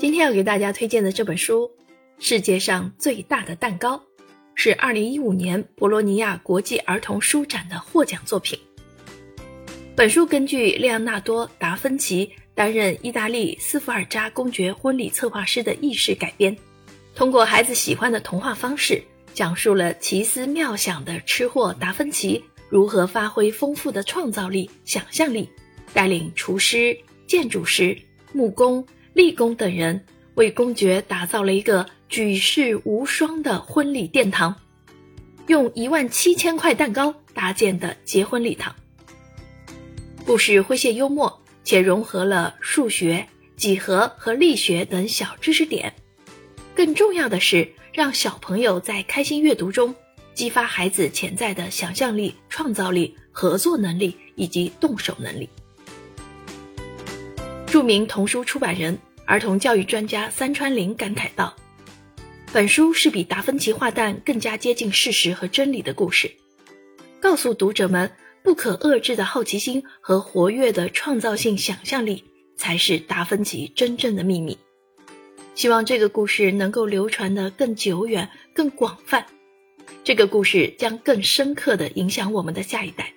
今天要给大家推荐的这本书《世界上最大的蛋糕》，是2015年博洛尼亚国际儿童书展的获奖作品。本书根据列昂纳多·达芬奇担任意大利斯福尔扎公爵婚礼策划师的轶事改编，通过孩子喜欢的童话方式，讲述了奇思妙想的吃货达芬奇如何发挥丰富的创造力、想象力，带领厨师、建筑师、木工。立功等人为公爵打造了一个举世无双的婚礼殿堂，用一万七千块蛋糕搭建的结婚礼堂。故事诙谐幽默，且融合了数学、几何和力学等小知识点。更重要的是，让小朋友在开心阅读中激发孩子潜在的想象力、创造力、合作能力以及动手能力。著名童书出版人、儿童教育专家三川林感慨道：“本书是比达芬奇画蛋更加接近事实和真理的故事，告诉读者们，不可遏制的好奇心和活跃的创造性想象力才是达芬奇真正的秘密。希望这个故事能够流传得更久远、更广泛，这个故事将更深刻地影响我们的下一代。”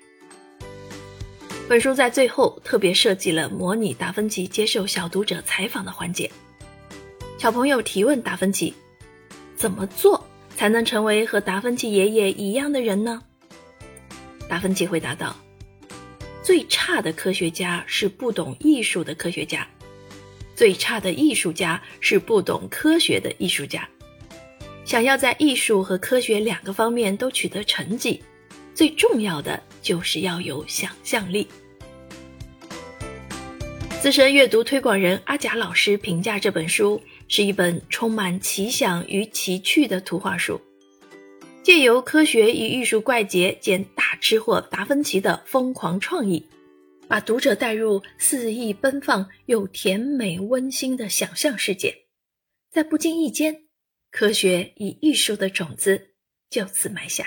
本书在最后特别设计了模拟达芬奇接受小读者采访的环节。小朋友提问达芬奇：“怎么做才能成为和达芬奇爷爷一样的人呢？”达芬奇回答道：“最差的科学家是不懂艺术的科学家，最差的艺术家是不懂科学的艺术家。想要在艺术和科学两个方面都取得成绩。”最重要的就是要有想象力。资深阅读推广人阿贾老师评价这本书是一本充满奇想与奇趣的图画书，借由科学与艺术怪杰兼大吃货达芬奇的疯狂创意，把读者带入肆意奔放又甜美温馨的想象世界，在不经意间，科学与艺术的种子就此埋下。